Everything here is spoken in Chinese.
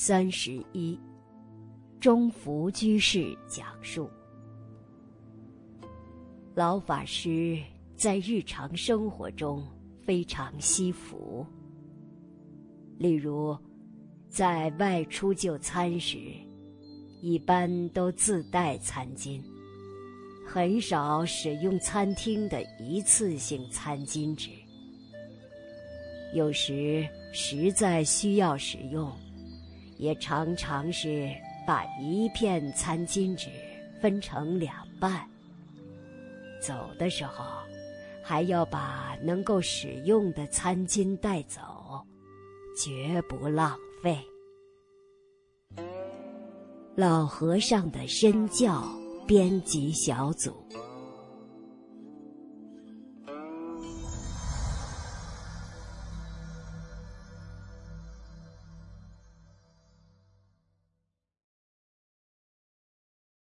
三十一，中福居士讲述：老法师在日常生活中非常惜福。例如，在外出就餐时，一般都自带餐巾，很少使用餐厅的一次性餐巾纸。有时实在需要使用，也常常是把一片餐巾纸分成两半。走的时候，还要把能够使用的餐巾带走，绝不浪费。老和尚的身教编辑小组。